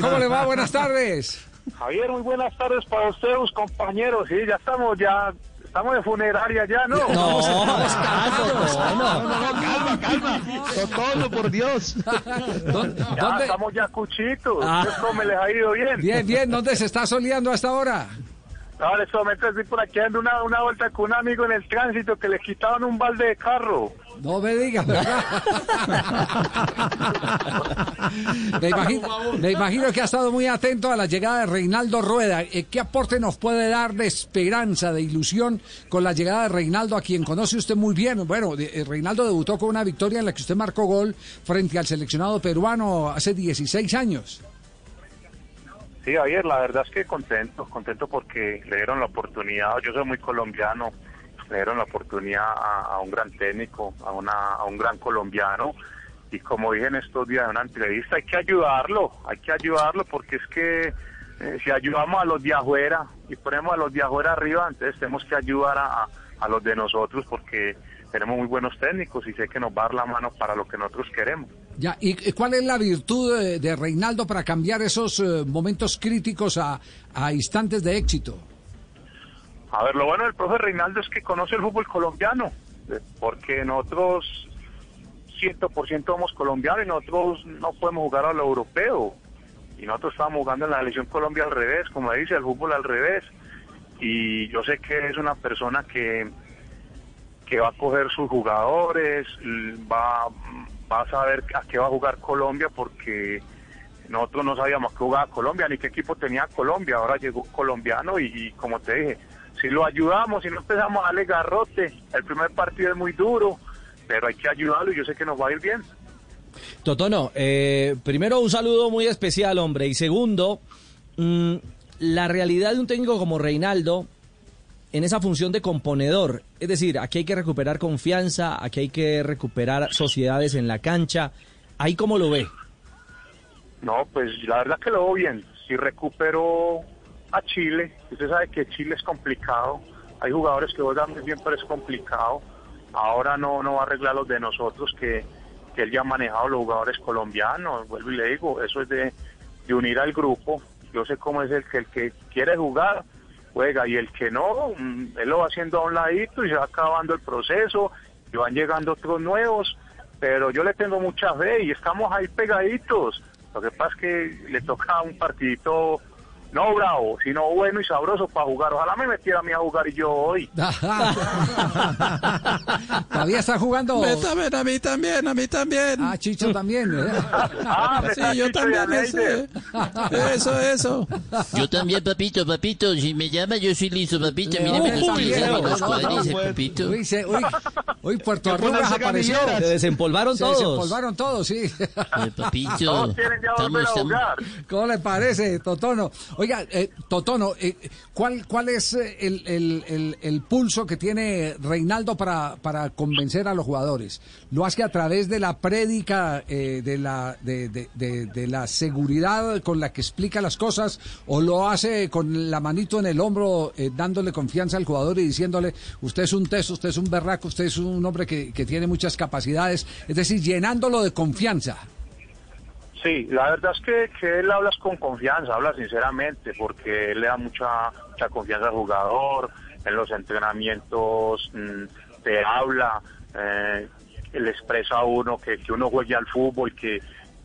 ¿Cómo le va? Buenas tardes. Javier, muy buenas tardes para ustedes, compañeros. Sí, ya estamos, ya estamos de funeraria ya, ¿no? No, no, no, calma, calma. Totono, por Dios. Ya estamos ya cuchitos. Ah. ¿Cómo les ha ido bien? Bien, bien, ¿dónde se está soleando hasta ahora? No, en este momento estoy por aquí dando una, una vuelta con un amigo en el tránsito que le quitaban un balde de carro. No me digas, ¿verdad? me, imagino, me imagino que ha estado muy atento a la llegada de Reinaldo Rueda. Eh, ¿Qué aporte nos puede dar de esperanza, de ilusión con la llegada de Reinaldo, a quien conoce usted muy bien? Bueno, eh, Reinaldo debutó con una victoria en la que usted marcó gol frente al seleccionado peruano hace 16 años. Sí, Javier, la verdad es que contento, contento porque le dieron la oportunidad, yo soy muy colombiano, le dieron la oportunidad a, un gran técnico, a, una, un gran colombiano, y como dije en estos días en una entrevista, hay que ayudarlo, hay que ayudarlo porque es que eh, si ayudamos a los de afuera y ponemos a los de afuera arriba, entonces tenemos que ayudar a- a los de nosotros porque tenemos muy buenos técnicos y sé que nos va a dar la mano para lo que nosotros queremos. Ya, ¿y cuál es la virtud de, Reinaldo para cambiar esos eh, momentos críticos a, instantes de éxito? A ver, lo bueno del profe Reinaldo es que conoce el fútbol colombiano, eh, porque nosotros 100% somos colombianos y nosotros no podemos jugar a lo europeo. Y nosotros estábamos jugando en la selección Colombia al revés, como dice, el fútbol al revés. Y yo sé que es una persona que, que va a coger sus jugadores, va, va a saber a qué va a jugar Colombia, porque nosotros no sabíamos qué jugaba Colombia ni qué equipo tenía Colombia. Ahora llegó colombiano y, y como te dije, si lo ayudamos, si no empezamos a darle garrote, el primer partido es muy duro, pero hay que ayudarlo y yo sé que nos va a ir bien. Totono, eh, primero un saludo muy especial, hombre. Y segundo, mm, la realidad de un técnico como Reinaldo en esa función de componedor. Es decir, aquí hay que recuperar confianza, aquí hay que recuperar sociedades en la cancha. ¿Ahí cómo lo ve? No, pues la verdad que lo veo bien. Si recupero a Chile, usted sabe que Chile es complicado. Hay jugadores que juegan muy bien, pero es complicado. Ahora no, no va a arreglar los de nosotros que, que él ya ha manejado los jugadores colombianos. Vuelvo y le digo, eso es de, de unir al grupo. Yo sé cómo es el que el que quiere jugar, juega, y el que no, mm, él lo va haciendo a un ladito y se va acabando el proceso, y van llegando otros nuevos. Pero yo le tengo mucha fe y estamos ahí pegaditos. Lo que pasa es que le toca un partidito no bravo, sino bueno y sabroso para jugar. Ojalá me metiera a mí a jugar y yo hoy. ¿Todavía está jugando? Me también, a mí también, a mí también. Ah, Chicho también. ¿eh? Ah, Sí, yo también, ese. Eso, eso. Yo también, papito, papito. Si me llama, yo soy listo, papito. Uy, Mire, me los papito. Uy, se- uy, uy, Puerto Arrugas apareció. Se desempolvaron Se todos. desempolvaron todos, sí. Eh, papito, Todos quieren ya volver a jugar. ¿Cómo le parece, Totono? Oiga, eh, Totono, eh, ¿cuál, ¿cuál es eh, el, el- el- el pulso que tiene Reinaldo para, para convencer a los jugadores? ¿Lo hace a través de la prédica, eh, de, la, de, de- de- de la seguridad con la que explica las cosas, o lo hace con la manito en el hombro, eh, dándole confianza al jugador y diciéndole, usted es un teso, usted es un berraco, usted es un hombre que, que tiene muchas capacidades, es decir, llenándolo de confianza? Sí, la verdad es que, que él hablas con confianza, habla sinceramente, porque él le da mucha, mucha confianza al jugador, en los entrenamientos mm, te habla, eh, le expresa a uno que, que uno juegue al fútbol, que,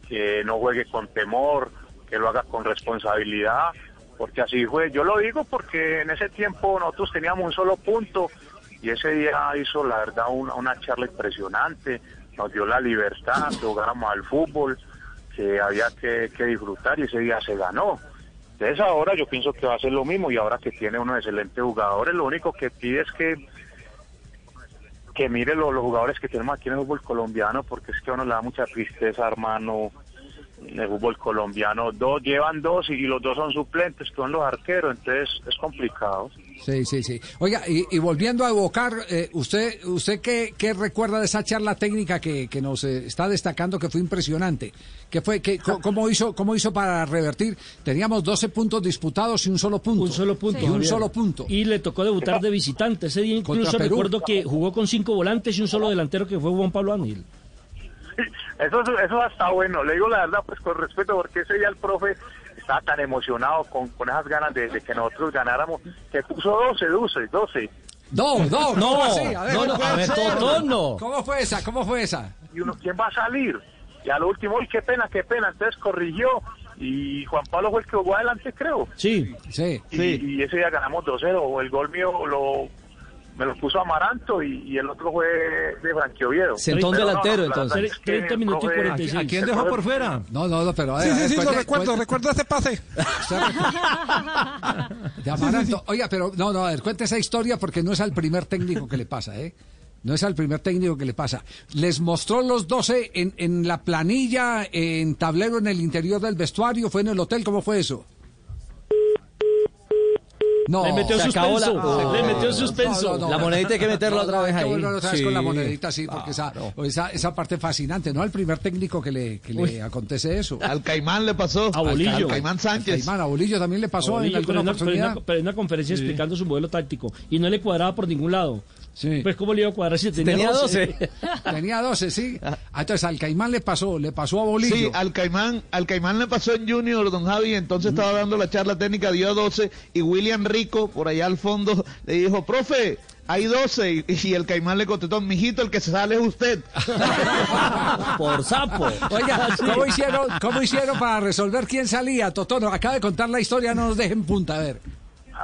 que no juegue con temor, que lo haga con responsabilidad, porque así fue. Yo lo digo porque en ese tiempo nosotros teníamos un solo punto y ese día hizo la verdad una, una charla impresionante, nos dio la libertad, que jugáramos al fútbol, que había que, disfrutar y ese día se ganó. Entonces ahora yo pienso que va a ser lo mismo y ahora que tiene unos excelentes jugadores, lo único que pide es que que mire lo- los jugadores que tenemos aquí en el fútbol colombiano, porque es que a uno le da mucha tristeza, hermano, en el fútbol colombiano. Dos llevan dos y los dos son suplentes, son los arqueros, entonces es complicado. Sí, sí, sí. Oiga, y, y volviendo a evocar, eh, ¿usted usted qué, qué recuerda de esa charla técnica que, que nos eh, está destacando que fue impresionante? ¿Qué fue, qué, cómo, hizo, ¿Cómo hizo para revertir? Teníamos 12 puntos disputados y un solo punto. Un solo punto. Y un solo punto. Y le tocó debutar de visitante. Ese día incluso recuerdo que jugó con cinco volantes y un solo delantero que fue Juan Pablo Ángel. Eso, eso está bueno, le digo la verdad, pues con respeto, porque ese día el profe estaba tan emocionado con, con esas ganas de, de que nosotros ganáramos, que puso 12, 12, 12. No, no, No, ¿cómo así? A ver, no, no, ¿cómo fue esa? ¿Cómo fue esa? Y uno, ¿quién va a salir? Y al último, uy, qué pena, qué pena. Entonces corrigió y Juan Pablo fue el que jugó adelante, creo. Sí. Sí. Y, y ese día ganamos 2-0. El gol mío lo, me lo puso Amaranto y, y el otro fue de Frankie Oviedo. Sentó un no, delantero, entonces. es que 30 el minutos y profe- 46. ¿A quién dejó por fuera? No, no, no, pero... Sí, a sí, sí, lo recuerdo, cuente- recuerdo este pase. De Amaranto. Oiga, pero no, no, a ver, cuente esa historia porque no es al primer técnico que le pasa, ¿eh? No es al primer técnico que le pasa. Les mostró los 12 en, en la planilla, en tablero en el interior del vestuario, fue en el hotel, ¿cómo fue eso? No. Le metió se acabó la- suspenso. no. Le metió suspenso. No, no, no. La monedita hay que meterla No, otra vez hay que ahí. volver otra vez Sí. con la monedita, sí, porque esa, esa, esa parte fascinante, ¿no? Al primer técnico que le, que le acontece eso. Al Caimán le pasó. A Bolillo. Al Caimán Sánchez. Caimán, a Bolillo también le pasó Bolillo, en pero, alguna en una, pero en una- oportunidad. pero en una conferencia explicando su modelo táctico y no le cuadraba por ningún lado. Sí. Pues cómo le iba a cuadrar si tenía, Tenía 12? 12. Tenía 12, sí. Ah, Entonces al Caimán le pasó, le pasó a Bolillo. Sí, al Caimán, al Caimán le pasó en Junior, don Javi, entonces estaba dando la charla técnica, dio 12, y William Rico, por allá al fondo, le dijo, profe, hay 12, y, y el Caimán le contestó, mijito, el que se sale es usted. Por sapo. Oiga, ¿cómo hicieron, ¿cómo hicieron para resolver quién salía? Totono, acaba de contar la historia, no nos dejen punta, a ver.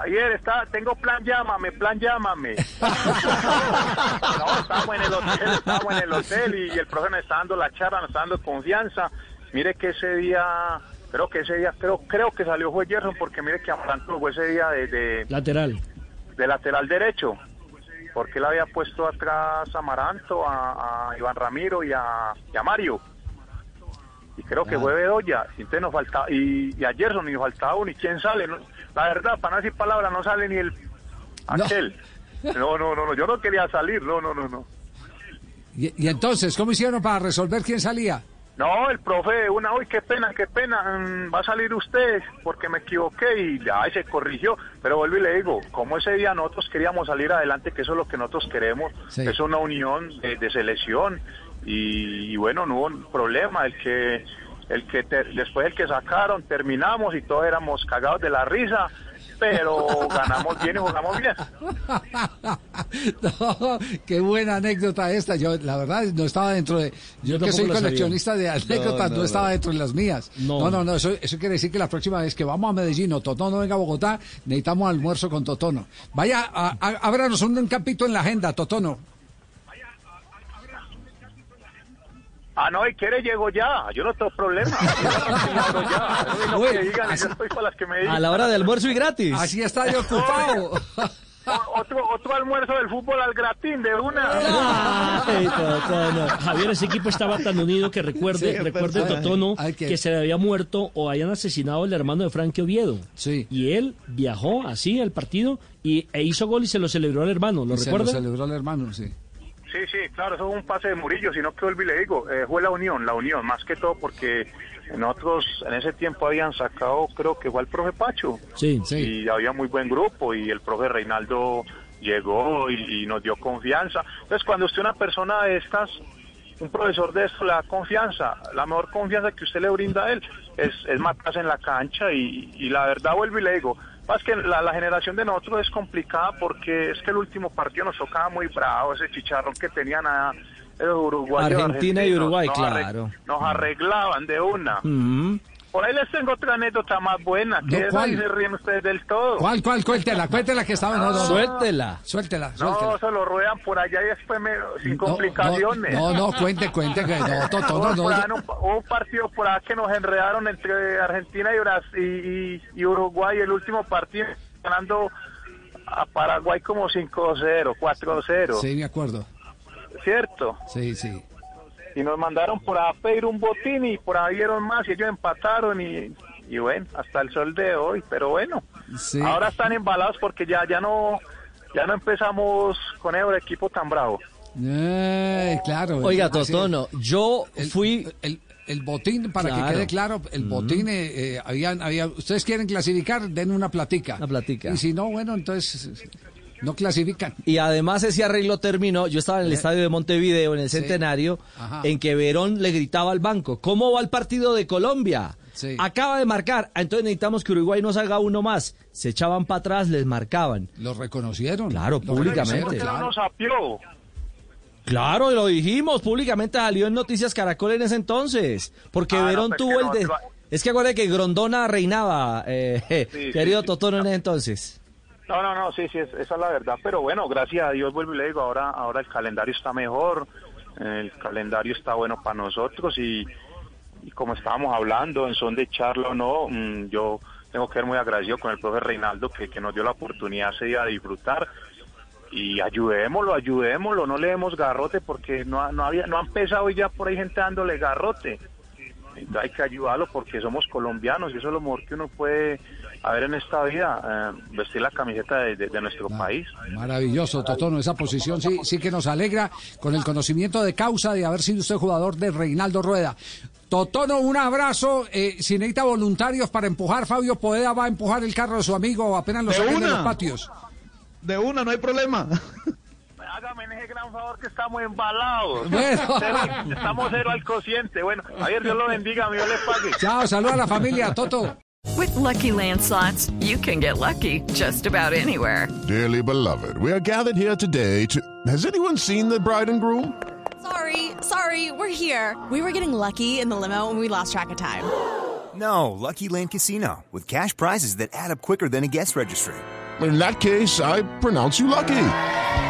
Ayer está, tengo plan llámame, plan llámame. no, estábamos en el hotel, estábamos en el hotel y, el profe nos está dando la charla, nos está dando confianza. Mire que ese día, creo que ese día, creo, creo que salió fue Gerson porque mire que Amaranto fue ese día de, de, Lateral. de lateral derecho. Porque él había puesto atrás a Amaranto, a, a Iván Ramiro y a, y a Mario. Y creo que fue Bedoya. Y, entonces nos faltaba, y, y a Gerson y nos faltaba uno. ¿Y quién sale? No, la verdad, para no decir palabras, no sale ni el aquel. No, no, no, no, yo no quería salir, no, no, no, no. Y, y entonces, ¿cómo hicieron para resolver quién salía? No, el profe, una, uy, qué pena, qué pena, mm, va a salir usted porque me equivoqué y ya se corrigió. Pero vuelvo y le digo, como ese día nosotros queríamos salir adelante, que eso es lo que nosotros queremos, Sí. es una unión de, de selección y, y bueno, no hubo problema, el que, el que ter- después el que sacaron, terminamos y todos éramos cagados de la risa, pero ganamos bien y jugamos bien. no, qué buena anécdota esta. Yo, la verdad, no estaba dentro de. Yo, Yo que soy coleccionista de anécdotas, no, estaba dentro de las mías. No. No, no, no. eso, eso quiere decir que la próxima vez que vamos a Medellín o Totono venga a Bogotá, necesitamos almuerzo con Totono. Vaya, a, a- ábranos un, un campito en la agenda, Totono. Ah, no, y quiere llego ya, yo no tengo problema. Yo no ya. Lo que Uy, digan, yo así- estoy para las que me digan. A la hora de almuerzo y gratis. Así está yo ocupado. Otro, otro almuerzo del fútbol al gratín de una. Ay, Totono. Javier, ese equipo estaba tan unido que recuerde, Sí, recuerde pues, Totono ay, que- que se le había muerto o hayan asesinado el hermano de Frankie Oviedo. Sí. Y él viajó así al partido y, e hizo gol y se lo celebró al hermano. ¿Lo Y se lo recuerda? celebró el hermano, sí. Sí, sí, claro, eso es un pase de Murillo, sino que vuelvo y le digo, eh, fue la unión, la unión, más que todo porque nosotros en ese tiempo habían sacado, creo que fue el profe Pacho, Sí. Sí. y había muy buen grupo, y el profe Reinaldo llegó y, y nos dio confianza. Entonces, cuando usted una persona de estas, un profesor de esto le da confianza, la mejor confianza que usted le brinda a él es, es matarse en la cancha, y, y la verdad vuelvo y le digo, más que la, la generación de nosotros es complicada porque es que el último partido nos tocaba muy bravo, ese chicharrón que tenían a esos uruguayos. Argentina y Uruguay, nos claro. Nos arreglaban de una. Mm. Por ahí les tengo otra anécdota más buena, que No, esa ¿cuál? y se ríen ustedes del todo. ¿Cuál, cuál? Cuéntela, cuéntela que estaba. No, no, no. Suéltela. Suéltela, No, suéltela. se lo ruedan por allá y después me- sin No, complicaciones. No, no, no, cuente, cuente que no, Totono, Hubo por allá no. un, partido por allá que nos enredaron entre Argentina y, Brasil, y, y Uruguay. El último partido ganando a Paraguay como 5-0, 4-0. Sí, me acuerdo. ¿Cierto? Sí, sí. Y nos mandaron por a pedir un botín y por ahí dieron más y ellos empataron y, y bueno, hasta el sol de hoy, pero bueno, Sí. ahora están embalados porque ya ya no ya no empezamos con el equipo tan bravo. Eh, claro. Oiga. Totono, yo El- fui... El, el botín, para Claro. que quede claro, el botín, eh, eh, habían, había, ustedes quieren clasificar, den una platica. Una platica. Y si no, bueno, entonces no clasifican. Y además ese arreglo terminó, yo estaba en el estadio de Montevideo, en el Centenario, en que Verón le gritaba al banco, ¿cómo va el partido de Colombia? Sí. Acaba de marcar, ah, entonces necesitamos que Uruguay nos haga uno más. Se echaban para atrás, les marcaban. Los reconocieron. Claro, Los públicamente. ¿Por qué reconocieron, no claro. Claro, lo dijimos, públicamente salió en Noticias Caracol en ese entonces, porque Ah, no, Verón pues tuvo el no, de... Es que acuérdate que Grondona reinaba, eh, Sí, querido sí, sí. Totono en ese entonces. No, no, no, sí, sí, es- esa es la verdad. Pero bueno, gracias a Dios, vuelvo y le digo, ahora, ahora el calendario está mejor, el calendario está bueno para nosotros y, y como estábamos hablando, en son de charla o no, mm, yo tengo que ser muy agradecido con el profe Reinaldo que, que nos dio la oportunidad ese día de disfrutar y ayudémoslo, ayudémoslo, no le demos garrote porque no, no, había, no han empezado ya por ahí gente dándole garrote. Entonces hay que ayudarlo porque somos colombianos y eso es lo mejor que uno puede haber en esta vida, eh, vestir la camiseta de, de- de nuestro país. Maravilloso, Totono, esa posición sí, sí que nos alegra con el conocimiento de causa de haber sido usted jugador de Reinaldo Rueda. Totono, un abrazo. Eh, si necesita voluntarios para empujar, Fabio Poeda va a empujar el carro de su amigo apenas lo saquen de los patios. De una, no hay problema. Hágame ese gran favor que estamos embalados. Bueno. Cero estamos cero al cociente. Bueno, ayer Dios lo bendiga, mí yo le pague. Chao, saluda a la familia, Toto. With Lucky Land slots, you can get lucky just about anywhere. Dearly beloved, we are gathered here today to. Has anyone seen the bride and groom? Sorry, sorry, we're here. We were getting lucky in the limo and we lost track of time. No, Lucky Land Casino, with cash prizes that add up quicker than a guest registry. In that case, I pronounce you lucky.